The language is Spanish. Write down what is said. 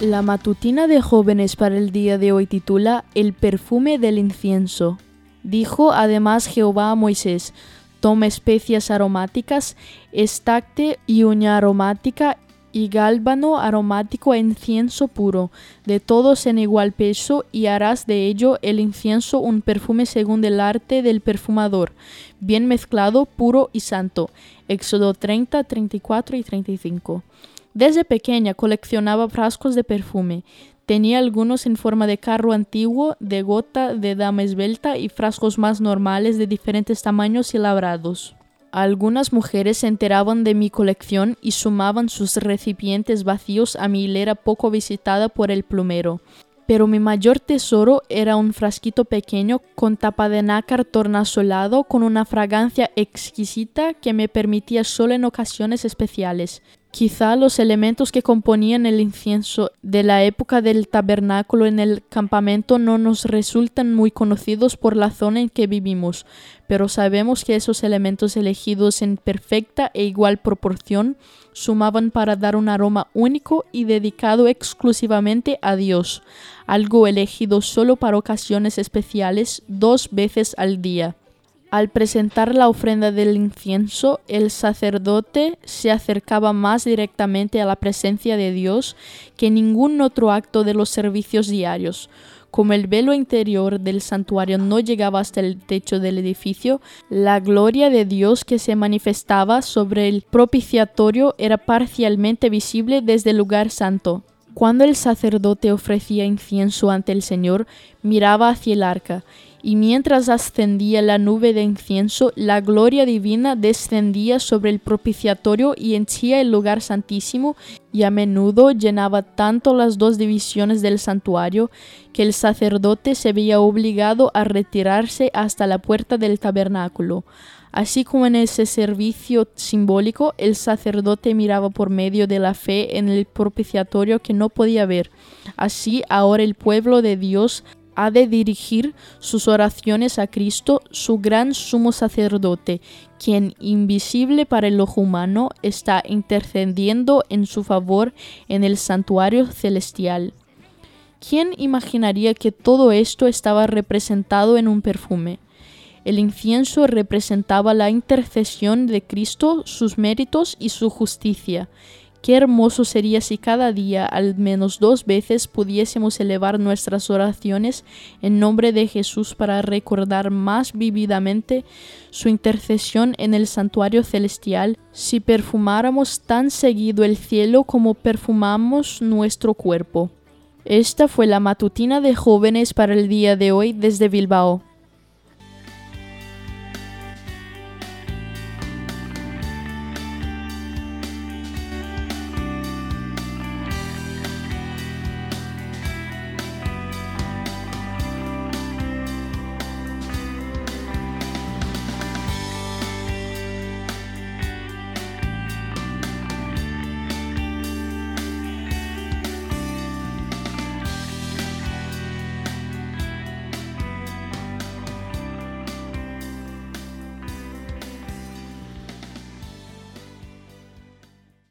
La matutina de jóvenes para el día de hoy titula El perfume del incienso. Dijo además Jehová a Moisés, toma especias aromáticas, estacte y uña aromática y gálbano aromático e incienso puro, de todos en igual peso, y harás de ello el incienso un perfume según el arte del perfumador, bien mezclado, puro y santo. Éxodo 30, 34 y 35. Desde pequeña coleccionaba frascos de perfume. Tenía algunos en forma de carro antiguo, de gota, de dama esbelta y frascos más normales de diferentes tamaños y labrados. Algunas mujeres se enteraban de mi colección y sumaban sus recipientes vacíos a mi hilera poco visitada por el plumero. Pero mi mayor tesoro era un frasquito pequeño con tapa de nácar tornasolado con una fragancia exquisita que me permitía solo en ocasiones especiales. Quizá los elementos que componían el incienso de la época del tabernáculo en el campamento no nos resultan muy conocidos por la zona en que vivimos, pero sabemos que esos elementos elegidos en perfecta e igual proporción sumaban para dar un aroma único y dedicado exclusivamente a Dios, algo elegido solo para ocasiones especiales dos veces al día. Al presentar la ofrenda del incienso, el sacerdote se acercaba más directamente a la presencia de Dios que ningún otro acto de los servicios diarios. Como el velo interior del santuario no llegaba hasta el techo del edificio, la gloria de Dios que se manifestaba sobre el propiciatorio era parcialmente visible desde el lugar santo. Cuando el sacerdote ofrecía incienso ante el Señor, miraba hacia el arca, y mientras ascendía la nube de incienso, la gloria divina descendía sobre el propiciatorio y henchía el lugar santísimo, y a menudo llenaba tanto las dos divisiones del santuario que el sacerdote se veía obligado a retirarse hasta la puerta del tabernáculo. Así como en ese servicio simbólico, el sacerdote miraba por medio de la fe en el propiciatorio que no podía ver. Así ahora el pueblo de Dios ha de dirigir sus oraciones a Cristo, su gran sumo sacerdote, quien, invisible para el ojo humano, está intercediendo en su favor en el santuario celestial. ¿Quién imaginaría que todo esto estaba representado en un perfume? El incienso representaba la intercesión de Cristo, sus méritos y su justicia. Qué hermoso sería si cada día al menos dos veces pudiésemos elevar nuestras oraciones en nombre de Jesús para recordar más vividamente su intercesión en el santuario celestial, si perfumáramos tan seguido el cielo como perfumamos nuestro cuerpo. Esta fue la matutina de jóvenes para el día de hoy desde Bilbao.